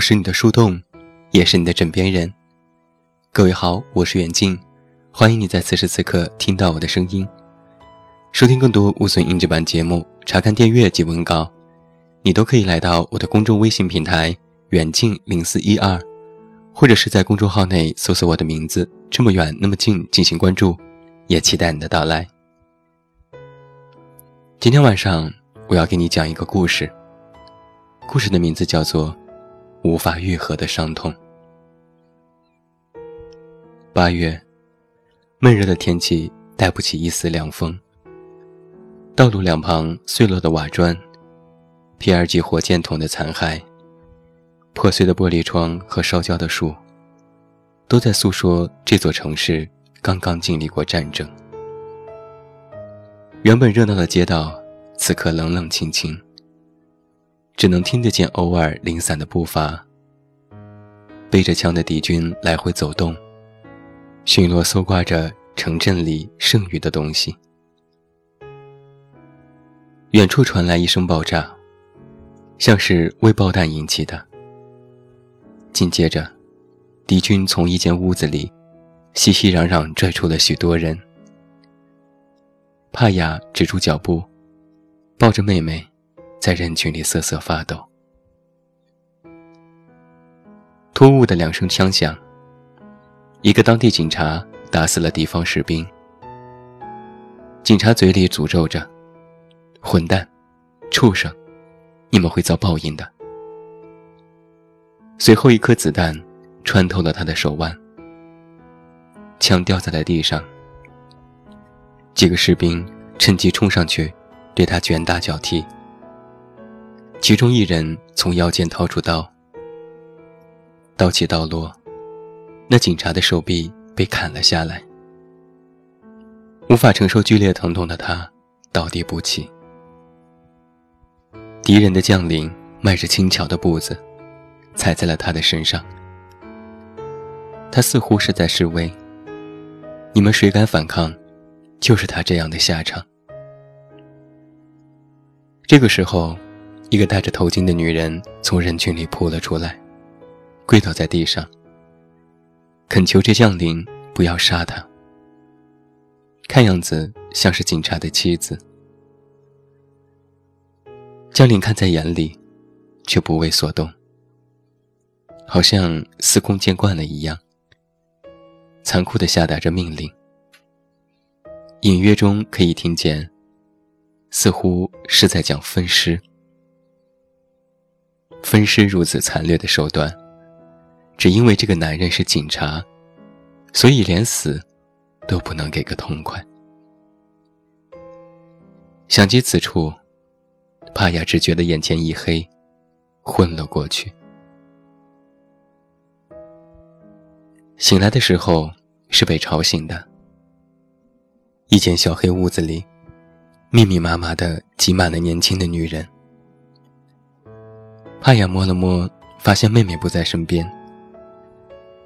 是你的树洞，也是你的枕边人。各位好，我是远近，欢迎你在此时此刻听到我的声音。收听更多无损音质版节目，查看电阅及文稿，你都可以来到我的公众微信平台远近零四一二，或者是在公众号内搜索我的名字“这么远那么近”进行关注，也期待你的到来。今天晚上我要给你讲一个故事。故事的名字叫做《无法愈合的伤痛》。八月，闷热的天气带不起一丝凉风。道路两旁碎落的瓦砖、P.R. 级火箭筒的残骸、破碎的玻璃窗和烧焦的树，都在诉说这座城市刚刚经历过战争。原本热闹的街道，此刻冷冷清清。只能听得见偶尔零散的步伐。背着枪的敌军来回走动，巡逻搜刮着城镇里剩余的东西。远处传来一声爆炸，像是微爆弹引起的。紧接着，敌军从一间屋子里熙熙攘攘拽出了许多人。帕雅止住脚步，抱着妹妹。在人群里瑟瑟发抖。突兀的两声枪响，一个当地警察打死了敌方士兵。警察嘴里诅咒着：“混蛋，畜生，你们会遭报应的。”随后，一颗子弹穿透了他的手腕，枪掉在了地上。几个士兵趁机冲上去，对他拳打脚踢。其中一人从腰间掏出刀，刀起刀落，那警察的手臂被砍了下来。无法承受剧烈疼痛的他倒地不起。敌人的将领迈着轻巧的步子，踩在了他的身上。他似乎是在示威：“你们谁敢反抗，就是他这样的下场。”这个时候。一个戴着头巾的女人从人群里扑了出来，跪倒在地上，恳求这将领不要杀她。看样子像是警察的妻子。将领看在眼里，却不为所动，好像司空见惯了一样，残酷地下达着命令。隐约中可以听见，似乎是在讲分尸。分尸如此残虐的手段，只因为这个男人是警察，所以连死都不能给个痛快。想起此处，帕雅只觉得眼前一黑，昏了过去。醒来的时候是被吵醒的，一间小黑屋子里，密密麻麻的挤满了年轻的女人。帕雅摸了摸，发现妹妹不在身边，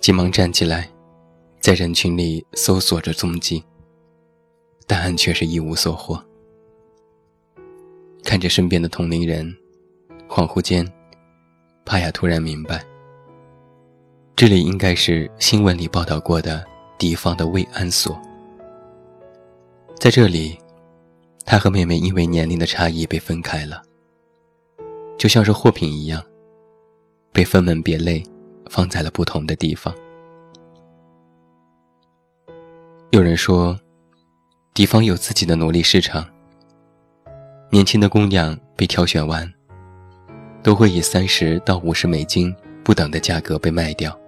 急忙站起来，在人群里搜索着踪迹，答案却是一无所获。看着身边的同龄人，恍惚间，帕雅突然明白，这里应该是新闻里报道过的敌方的慰安所。在这里，他和妹妹因为年龄的差异被分开了。就像是货品一样，被分门别类放在了不同的地方。有人说，敌方有自己的奴隶市场。年轻的姑娘被挑选完，都会以三十到五十美金不等的价格被卖掉。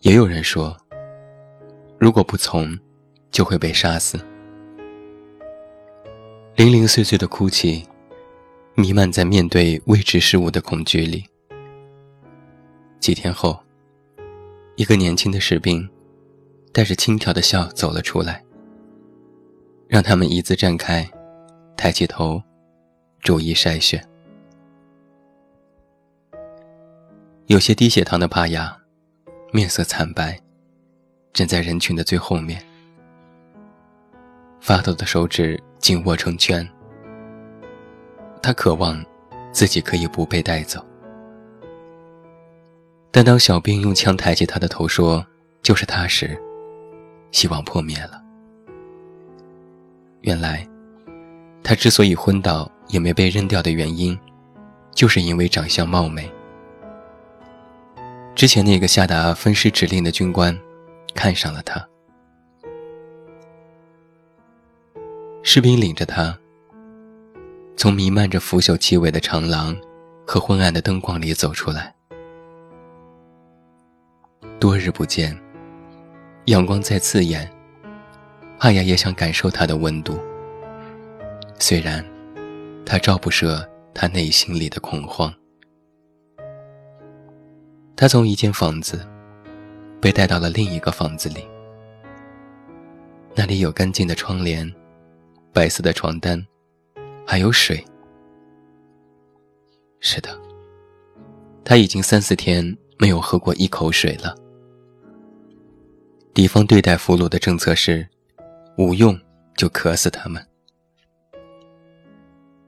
也有人说，如果不从，就会被杀死。零零碎碎的哭泣。弥漫在面对未知事物的恐惧里。几天后，一个年轻的士兵带着轻佻的笑走了出来，让他们一字站开，抬起头，逐一筛选。有些低血糖的帕雅，面色惨白，站在人群的最后面，发抖的手指紧握成拳。他渴望自己可以不被带走，但当小兵用枪抬起他的头说：“就是他时”，希望破灭了。原来，他之所以昏倒也没被扔掉的原因，就是因为长相貌美。之前那个下达分尸指令的军官，看上了他。士兵领着他，从弥漫着腐朽气味的长廊和昏暗的灯光里走出来。多日不见，阳光再刺眼，阿雅也想感受它的温度。虽然，它照不射他内心里的恐慌。他从一间房子被带到了另一个房子里，那里有干净的窗帘、白色的床单，还有水。是的，他已经三四天没有喝过一口水了。敌方对待俘虏的政策是，无用就渴死他们。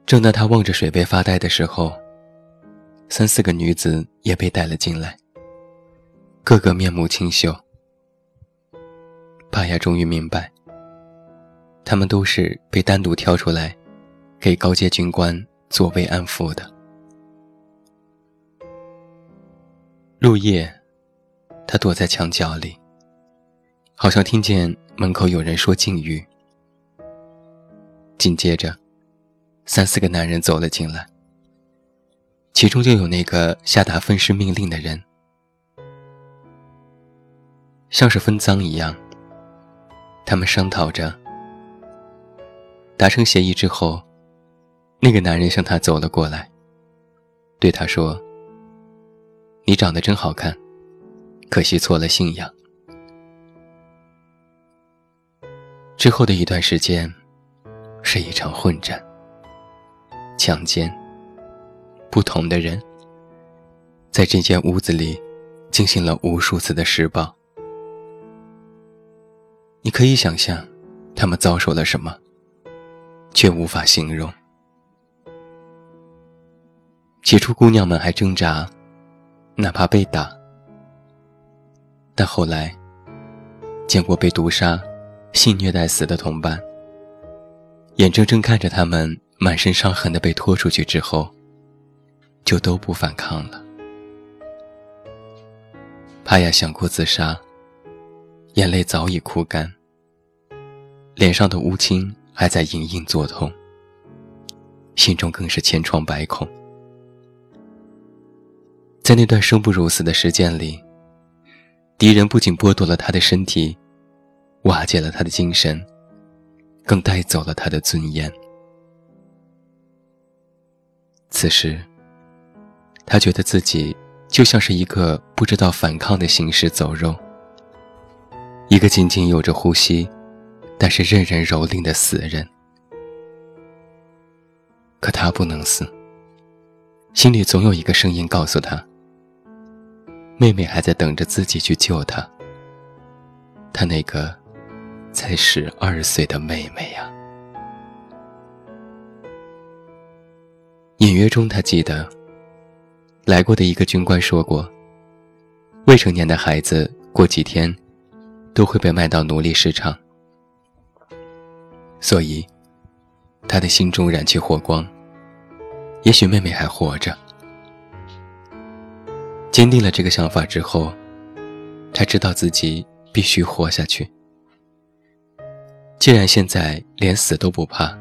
正当他望着水杯发呆的时候，三四个女子也被带了进来。个个面目清秀，帕亚终于明白，他们都是被单独挑出来，给高阶军官做慰安妇的。入夜，他躲在墙角里，好像听见门口有人说禁语。紧接着，三四个男人走了进来，其中就有那个下达分尸命令的人。像是分赃一样，他们商讨着，达成协议之后，那个男人向他走了过来，对他说：“你长得真好看，可惜错了信仰。”之后的一段时间，是一场混战、强奸，不同的人，在这间屋子里进行了无数次的施暴。你可以想象，他们遭受了什么，却无法形容。起初，姑娘们还挣扎，哪怕被打；但后来，见过被毒杀、性虐待死的同伴，眼睁睁看着他们满身伤痕的被拖出去之后，就都不反抗了。帕亚想过自杀。眼泪早已哭干，脸上的乌青还在隐隐作痛，心中更是千疮百孔。在那段生不如死的时间里，敌人不仅剥夺了他的身体，瓦解了他的精神，更带走了他的尊严。此时，他觉得自己就像是一个不知道反抗的行尸走肉。一个仅仅有着呼吸，但是任人蹂躏的死人。可他不能死，心里总有一个声音告诉他：妹妹还在等着自己去救她，她那个才十二岁的妹妹呀。隐约中，他记得来过的一个军官说过：未成年的孩子过几天。都会被卖到奴隶市场，所以他的心中燃起火光。也许妹妹还活着。坚定了这个想法之后，他知道自己必须活下去。既然现在连死都不怕，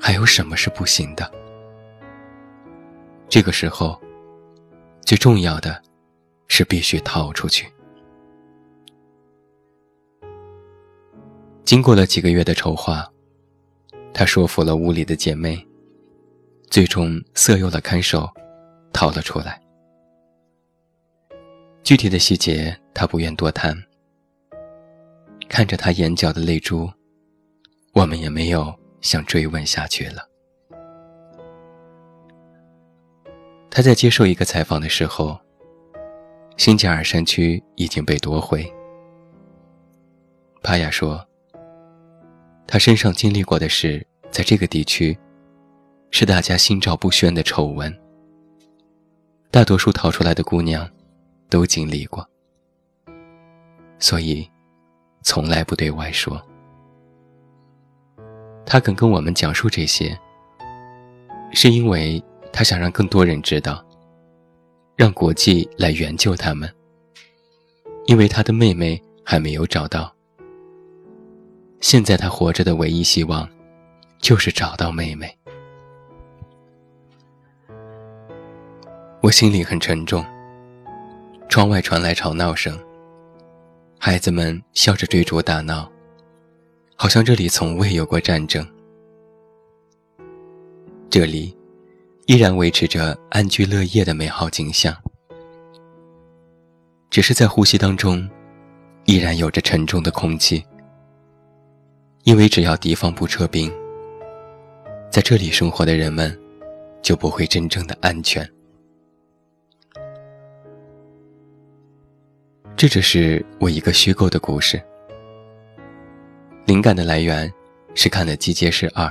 还有什么是不行的？这个时候，最重要的是必须逃出去。经过了几个月的筹划，他说服了屋里的姐妹，最终色诱了看守，逃了出来。具体的细节他不愿多谈。看着他眼角的泪珠，我们也没有想追问下去了。他在接受一个采访的时候，新加尔山区已经被夺回。帕亚说。他身上经历过的事，在这个地区，是大家心照不宣的丑闻。大多数逃出来的姑娘，都经历过，所以从来不对外说。他肯跟我们讲述这些，是因为他想让更多人知道，让国际来援救他们，因为他的妹妹还没有找到。现在他活着的唯一希望，就是找到妹妹。我心里很沉重。窗外传来吵闹声，孩子们笑着追逐打闹，好像这里从未有过战争。这里依然维持着安居乐业的美好景象，只是在呼吸当中，依然有着沉重的空气。因为只要敌方不撤兵，在这里生活的人们就不会真正的安全。这只是我一个虚构的故事，灵感的来源是看了《机械师二》，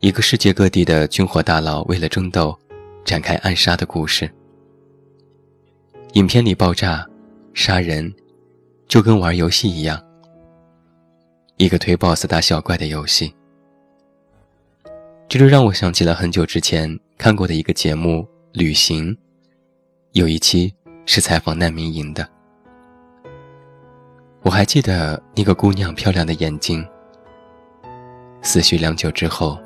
一个世界各地的军火大佬为了争斗，展开暗杀的故事。影片里爆炸、杀人，就跟玩游戏一样。一个推 BOSS 打小怪的游戏，这就让我想起了很久之前看过的一个节目《旅行》，有一期是采访难民营的。我还记得那个姑娘漂亮的眼睛。思绪良久之后，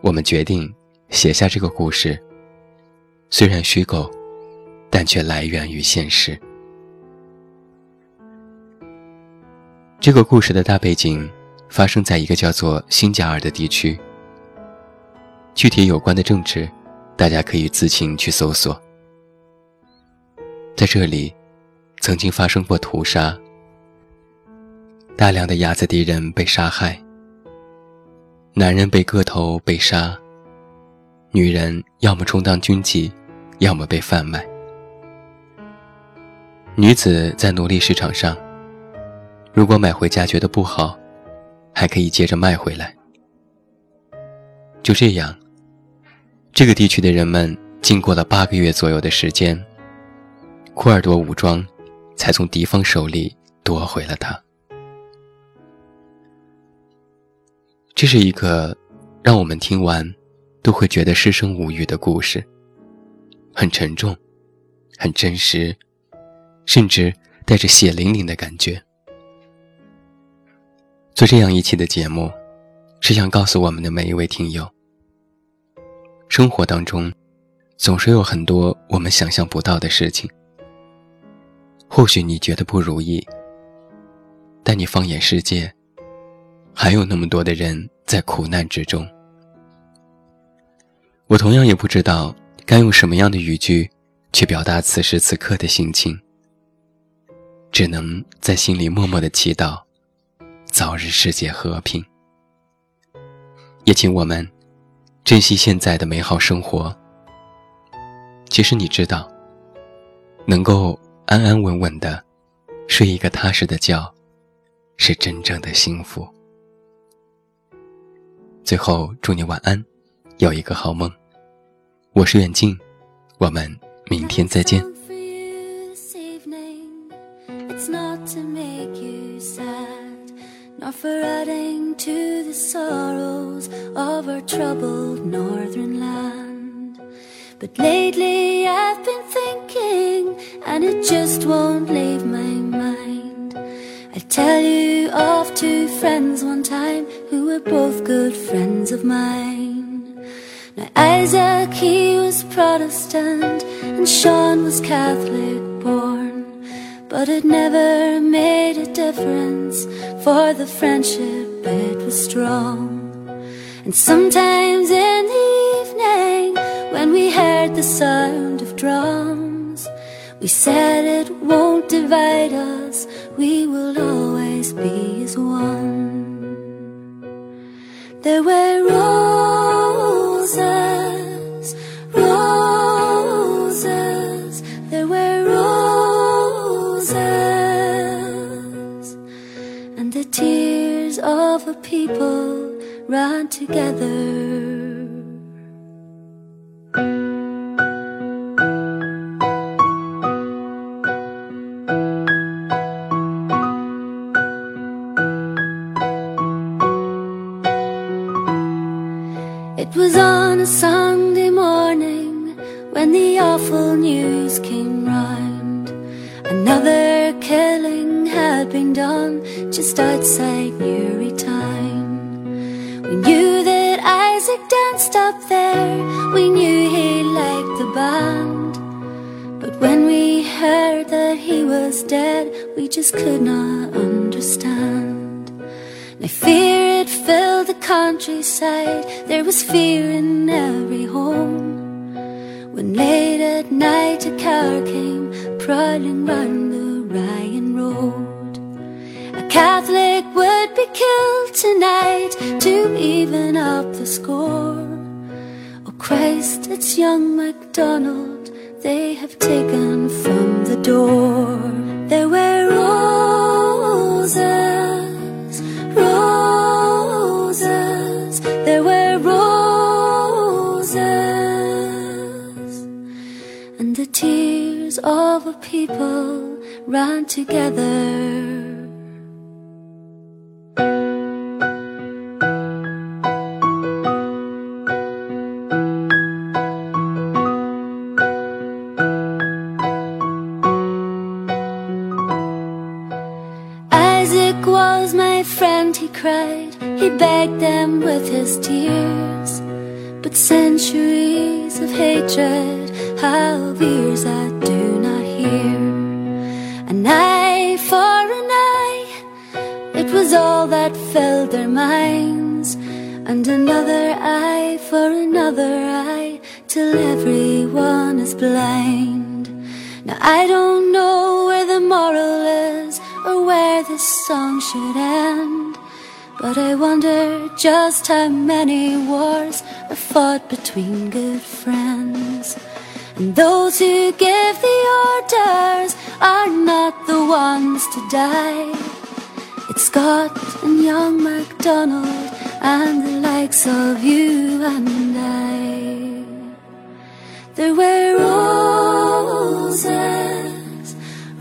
我们决定写下这个故事。虽然虚构，但却来源于现实。这个故事的大背景发生在一个叫做新加尔的地区。具体有关的政治，大家可以自行去搜索。在这里，曾经发生过屠杀，大量的亚子敌人被杀害，男人被割头被杀，女人要么充当军妓，要么被贩卖。女子在奴隶市场上。如果买回家觉得不好，还可以接着卖回来。就这样，这个地区的人们经过了八个月左右的时间，库尔多武装才从敌方手里夺回了它。这是一个让我们听完都会觉得失声无语的故事，很沉重，很真实，甚至带着血淋淋的感觉。做这样一期的节目，是想告诉我们的每一位听友：生活当中，总是有很多我们想象不到的事情。或许你觉得不如意，但你放眼世界，还有那么多的人在苦难之中。我同样也不知道该用什么样的语句去表达此时此刻的心情，只能在心里默默的祈祷。早日世界和平，也请我们珍惜现在的美好生活。其实你知道，能够安安稳稳的睡一个踏实的觉，是真正的幸福。最后，祝你晚安，有一个好梦。我是远近，我们明天再见。nor for adding to the sorrows of our troubled northern land. But lately I've been and it just won't leave my mind. I tell you of two friends one time who were both good friends of mine. Now Isaac, he was Protestant, and Sean was Catholic born. But it never made a difference, for the friendship, it was strong. And sometimes in the evening, when we heard the sound of drums, we said it won't divide us, we will always be as one. There were roses roses, there were roses, and the tears of a people run together. We just could not understand. Now fear it filled the countryside, there was fear in every home. When late at night a car came prowling round the Ryan Road. A Catholic would be killed tonight to even up the score. Oh Christ, it's young MacDonald they have taken from the door. There were roses, roses, there were roses, and the tears of a people ran together. Have ears that do not hear. An eye for an eye, it was all that filled their minds. And another eye for another eye, till everyone is blind. Now I don't know where the moral is or where this song should end. But I wonder just how many wars are fought between good friends. And those who give the orders are not the ones to die. It's Scott and young MacDonald and the likes of you and I. There were roses,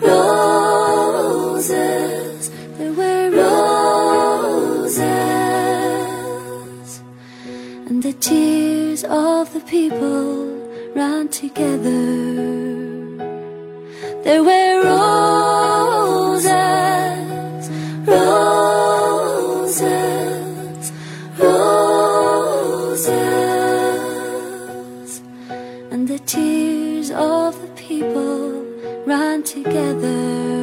roses, there were roses, and the tears of the people ran together. There were roses, roses, roses, and the tears of the people ran together.